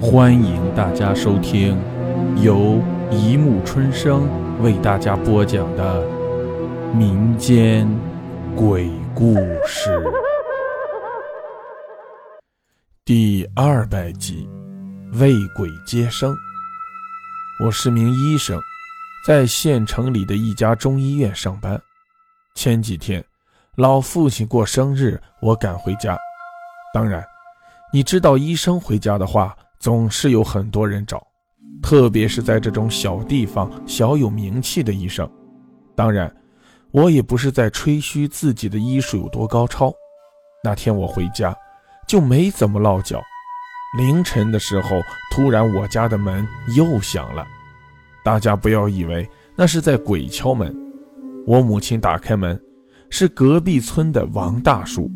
欢迎大家收听由一木春生为大家播讲的民间鬼故事第二百集《为鬼接生》。我是名医生，在县城里的一家中医院上班。前几天，老父亲过生日，我赶回家。当然，你知道，医生回家的话。总是有很多人找，特别是在这种小地方小有名气的医生。当然，我也不是在吹嘘自己的医术有多高超。那天我回家就没怎么落脚。凌晨的时候，突然我家的门又响了。大家不要以为那是在鬼敲门。我母亲打开门，是隔壁村的王大叔，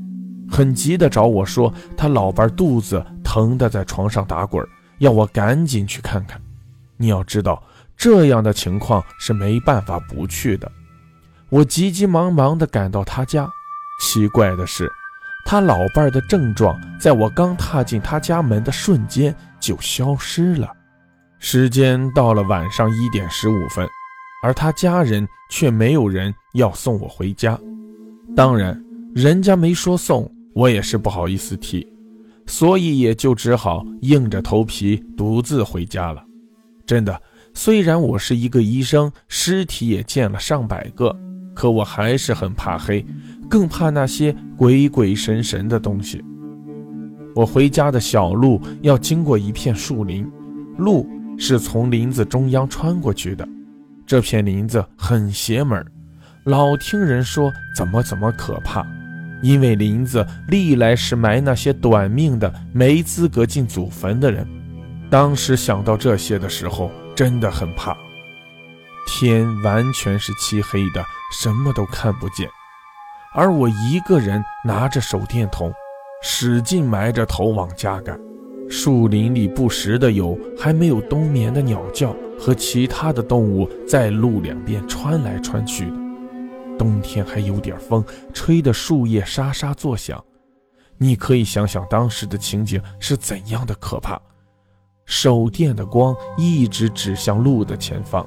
很急的找我说他老伴肚子。疼得在床上打滚，要我赶紧去看看。你要知道，这样的情况是没办法不去的。我急急忙忙地赶到他家。奇怪的是，他老伴的症状在我刚踏进他家门的瞬间就消失了。时间到了晚上一点十五分，而他家人却没有人要送我回家。当然，人家没说送，我也是不好意思提。所以也就只好硬着头皮独自回家了。真的，虽然我是一个医生，尸体也见了上百个，可我还是很怕黑，更怕那些鬼鬼神神的东西。我回家的小路要经过一片树林，路是从林子中央穿过去的。这片林子很邪门，老听人说怎么怎么可怕。因为林子历来是埋那些短命的、没资格进祖坟的人。当时想到这些的时候，真的很怕。天完全是漆黑的，什么都看不见。而我一个人拿着手电筒，使劲埋着头往家赶。树林里不时的有还没有冬眠的鸟叫和其他的动物在路两边穿来穿去的。冬天还有点风，吹得树叶沙沙作响。你可以想想当时的情景是怎样的可怕。手电的光一直指向路的前方。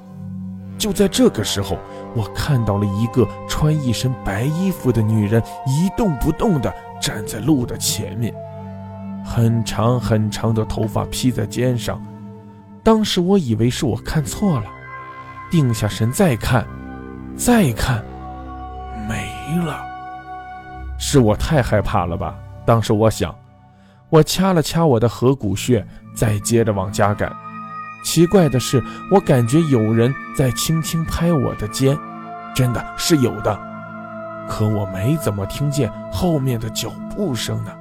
就在这个时候，我看到了一个穿一身白衣服的女人一动不动地站在路的前面，很长很长的头发披在肩上。当时我以为是我看错了，定下神再看，再看。没了，是我太害怕了吧？当时我想，我掐了掐我的合谷穴，再接着往家赶。奇怪的是，我感觉有人在轻轻拍我的肩，真的是有的。可我没怎么听见后面的脚步声呢。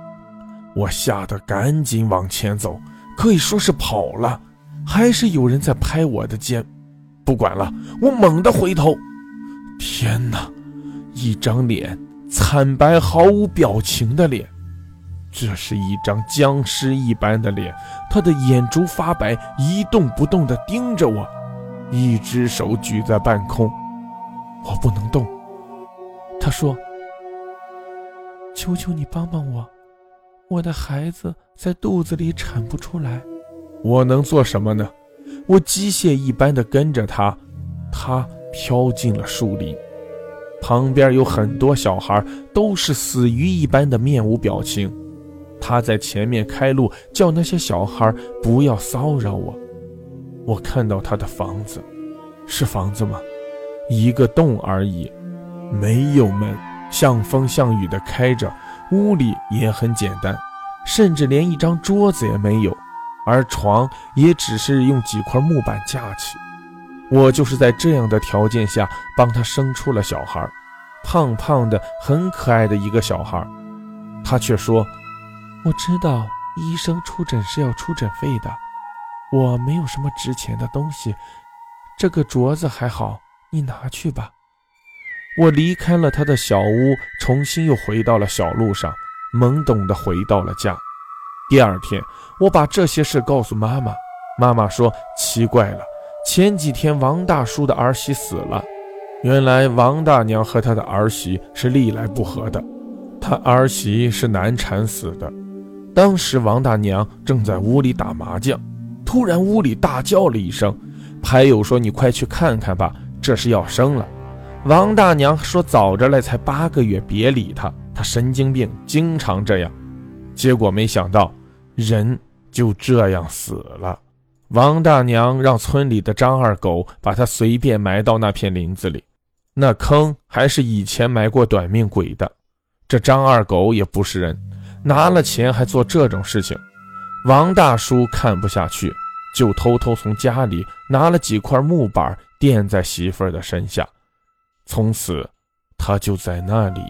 我吓得赶紧往前走，可以说是跑了，还是有人在拍我的肩。不管了，我猛地回头，天哪！一张脸惨白、毫无表情的脸，这是一张僵尸一般的脸。他的眼珠发白，一动不动地盯着我，一只手举在半空。我不能动。他说：“求求你帮帮我，我的孩子在肚子里产不出来。”我能做什么呢？我机械一般的跟着他，他飘进了树林。旁边有很多小孩，都是死鱼一般的面无表情。他在前面开路，叫那些小孩不要骚扰我。我看到他的房子，是房子吗？一个洞而已，没有门，像风像雨的开着。屋里也很简单，甚至连一张桌子也没有，而床也只是用几块木板架起。我就是在这样的条件下帮他生出了小孩，胖胖的、很可爱的一个小孩。他却说：“我知道医生出诊是要出诊费的，我没有什么值钱的东西，这个镯子还好，你拿去吧。”我离开了他的小屋，重新又回到了小路上，懵懂的回到了家。第二天，我把这些事告诉妈妈，妈妈说：“奇怪了。”前几天，王大叔的儿媳死了。原来，王大娘和他的儿媳是历来不和的。他儿媳是难产死的，当时王大娘正在屋里打麻将，突然屋里大叫了一声，牌友说：“你快去看看吧，这是要生了。”王大娘说：“早着来，才八个月，别理他，他神经病，经常这样。”结果没想到，人就这样死了。王大娘让村里的张二狗把他随便埋到那片林子里，那坑还是以前埋过短命鬼的。这张二狗也不是人。拿了钱还做这种事情，王大叔看不下去，就偷偷从家里拿了几块木板垫在媳妇儿的身下，从此他就在那里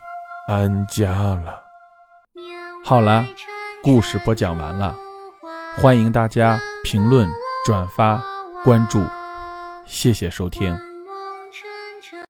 安家了。好了，故事播讲完了，欢迎大家评论、转发、关注，谢谢收听。